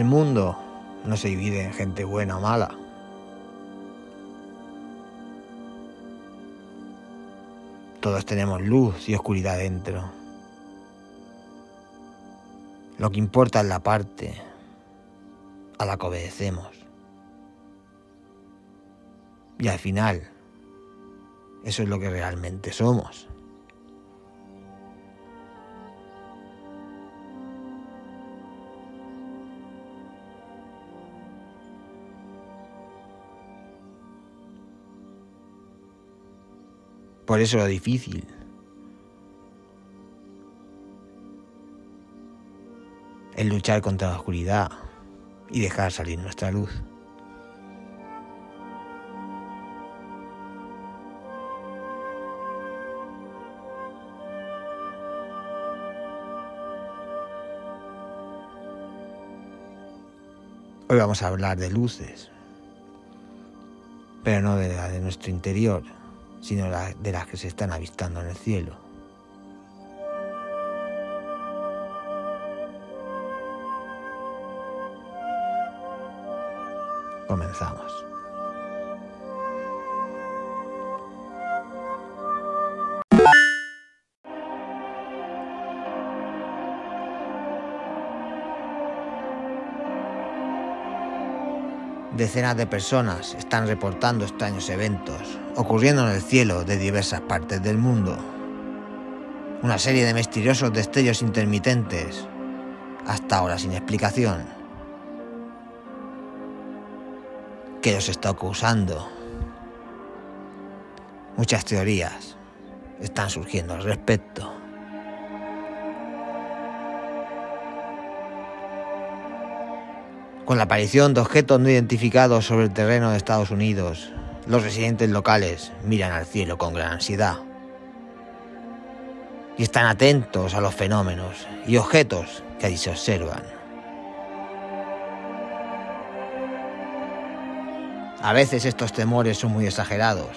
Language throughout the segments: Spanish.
El mundo no se divide en gente buena o mala. Todos tenemos luz y oscuridad dentro. Lo que importa es la parte a la que obedecemos. Y al final, eso es lo que realmente somos. Por eso lo difícil. Es luchar contra la oscuridad y dejar salir nuestra luz. Hoy vamos a hablar de luces, pero no de la de nuestro interior, sino de las que se están avistando en el cielo. Comenzamos. Decenas de personas están reportando extraños eventos ocurriendo en el cielo de diversas partes del mundo. Una serie de misteriosos destellos intermitentes, hasta ahora sin explicación. ¿Qué los está acusando? Muchas teorías están surgiendo al respecto. Con la aparición de objetos no identificados sobre el terreno de Estados Unidos, los residentes locales miran al cielo con gran ansiedad y están atentos a los fenómenos y objetos que allí se observan. A veces estos temores son muy exagerados,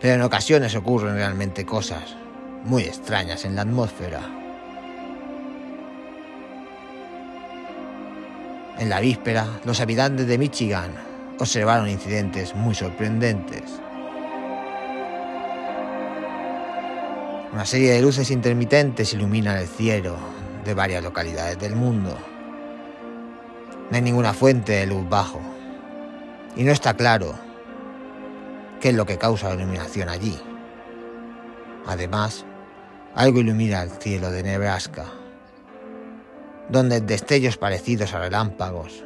pero en ocasiones ocurren realmente cosas muy extrañas en la atmósfera. En la víspera, los habitantes de Michigan observaron incidentes muy sorprendentes. Una serie de luces intermitentes iluminan el cielo de varias localidades del mundo. No hay ninguna fuente de luz bajo. Y no está claro qué es lo que causa la iluminación allí. Además, algo ilumina el cielo de Nebraska donde destellos parecidos a relámpagos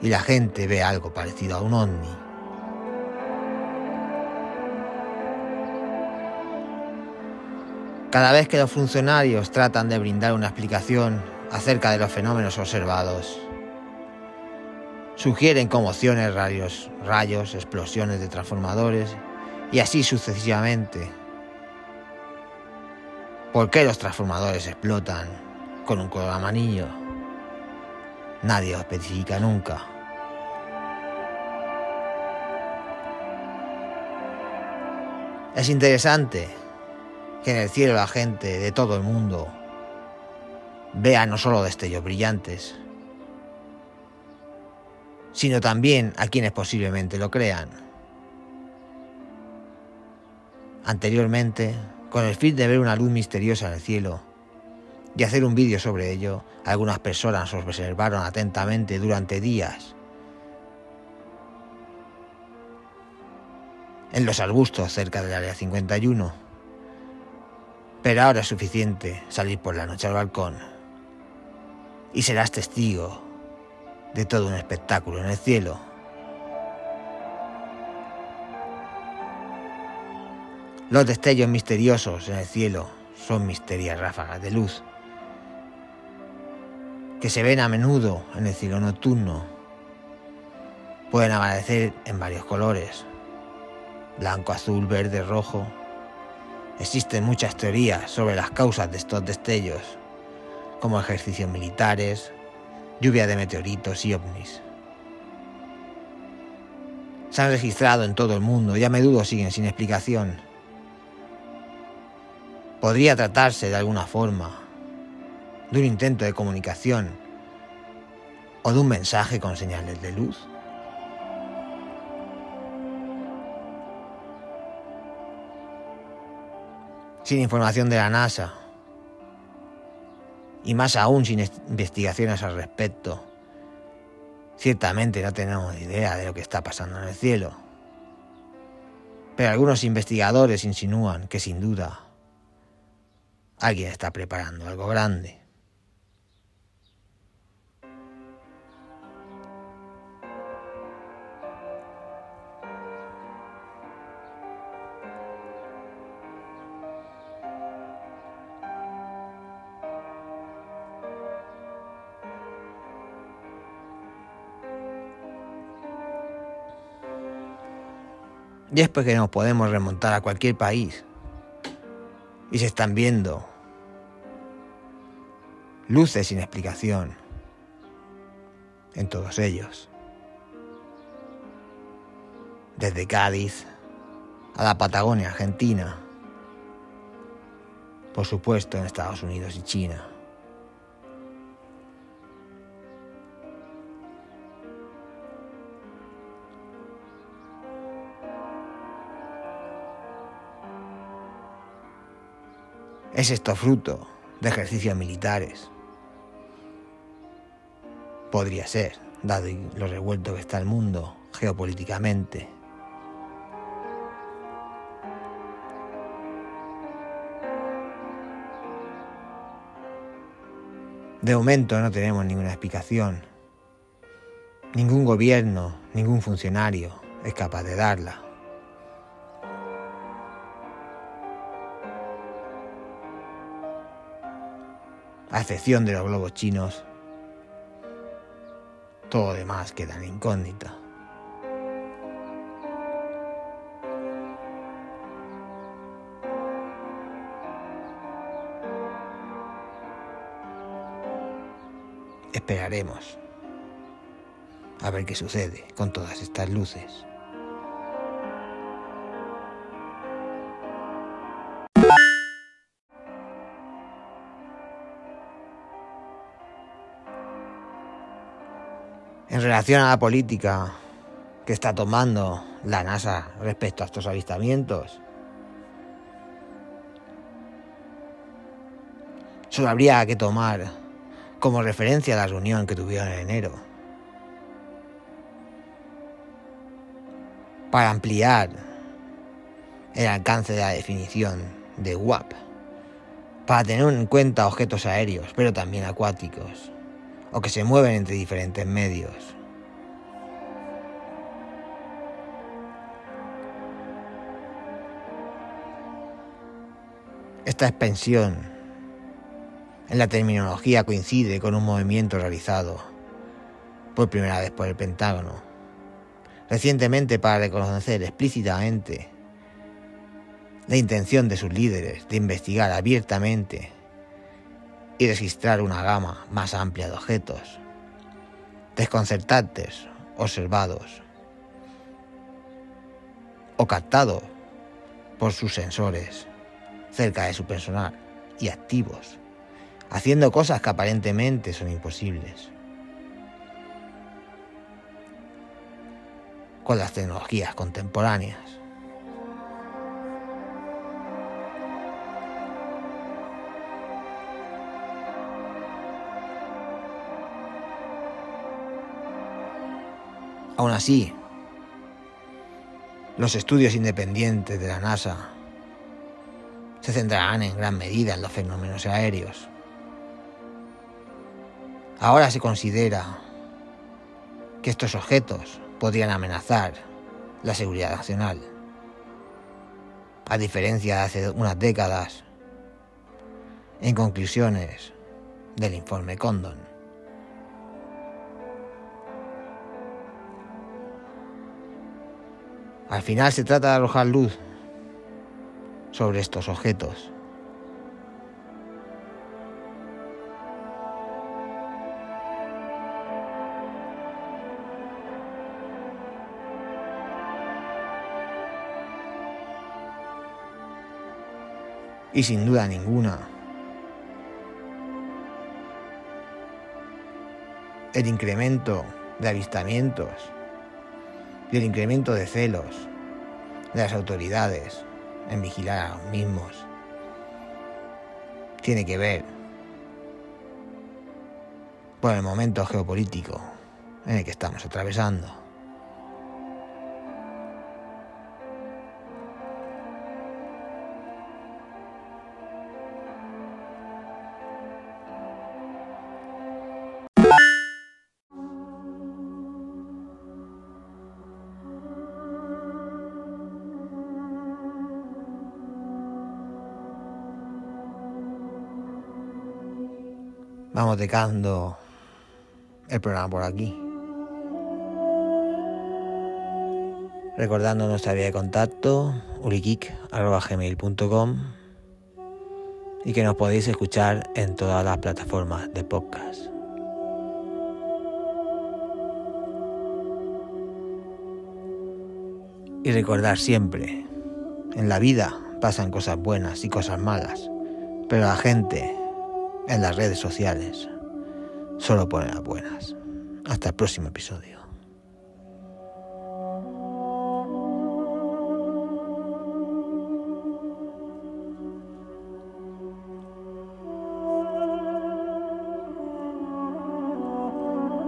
y la gente ve algo parecido a un ovni. Cada vez que los funcionarios tratan de brindar una explicación acerca de los fenómenos observados, sugieren conmociones, rayos, rayos, explosiones de transformadores y así sucesivamente. ¿Por qué los transformadores explotan? Con un color amarillo. Nadie lo especifica nunca. Es interesante que en el cielo la gente de todo el mundo vea no solo destellos brillantes, sino también a quienes posiblemente lo crean. Anteriormente, con el fin de ver una luz misteriosa en el cielo, y hacer un vídeo sobre ello, algunas personas observaron atentamente durante días. En los arbustos cerca del área 51. Pero ahora es suficiente salir por la noche al balcón. Y serás testigo de todo un espectáculo en el cielo. Los destellos misteriosos en el cielo son misterias ráfagas de luz que se ven a menudo en el cielo nocturno. Pueden aparecer en varios colores, blanco, azul, verde, rojo. Existen muchas teorías sobre las causas de estos destellos, como ejercicios militares, lluvia de meteoritos y ovnis. Se han registrado en todo el mundo y a menudo siguen sin explicación. Podría tratarse de alguna forma de un intento de comunicación o de un mensaje con señales de luz. Sin información de la NASA, y más aún sin investigaciones al respecto, ciertamente no tenemos idea de lo que está pasando en el cielo. Pero algunos investigadores insinúan que sin duda alguien está preparando algo grande. Y es porque nos podemos remontar a cualquier país. Y se están viendo luces sin explicación en todos ellos. Desde Cádiz a la Patagonia Argentina. Por supuesto en Estados Unidos y China. ¿Es esto fruto de ejercicios militares? Podría ser, dado lo revuelto que está el mundo geopolíticamente. De momento no tenemos ninguna explicación. Ningún gobierno, ningún funcionario es capaz de darla. A excepción de los globos chinos, todo demás queda en incógnita. Esperaremos a ver qué sucede con todas estas luces. En relación a la política que está tomando la NASA respecto a estos avistamientos. Solo habría que tomar como referencia la reunión que tuvieron en enero. Para ampliar el alcance de la definición de WAP. Para tener en cuenta objetos aéreos, pero también acuáticos o que se mueven entre diferentes medios. Esta expansión en la terminología coincide con un movimiento realizado por primera vez por el Pentágono, recientemente para reconocer explícitamente la intención de sus líderes de investigar abiertamente y registrar una gama más amplia de objetos, desconcertantes, observados o captados por sus sensores cerca de su personal y activos, haciendo cosas que aparentemente son imposibles. Con las tecnologías contemporáneas. Aún así, los estudios independientes de la NASA se centrarán en gran medida en los fenómenos aéreos. Ahora se considera que estos objetos podrían amenazar la seguridad nacional. A diferencia de hace unas décadas, en conclusiones del informe Condon. Al final se trata de arrojar luz sobre estos objetos. Y sin duda ninguna, el incremento de avistamientos y el incremento de celos de las autoridades en vigilar a los mismos tiene que ver por el momento geopolítico en el que estamos atravesando. Vamos dejando el programa por aquí. Recordando nuestra vía de contacto, urikik.gmail.com y que nos podéis escuchar en todas las plataformas de podcast. Y recordar siempre, en la vida pasan cosas buenas y cosas malas, pero la gente en las redes sociales solo pone las buenas. Hasta el próximo episodio.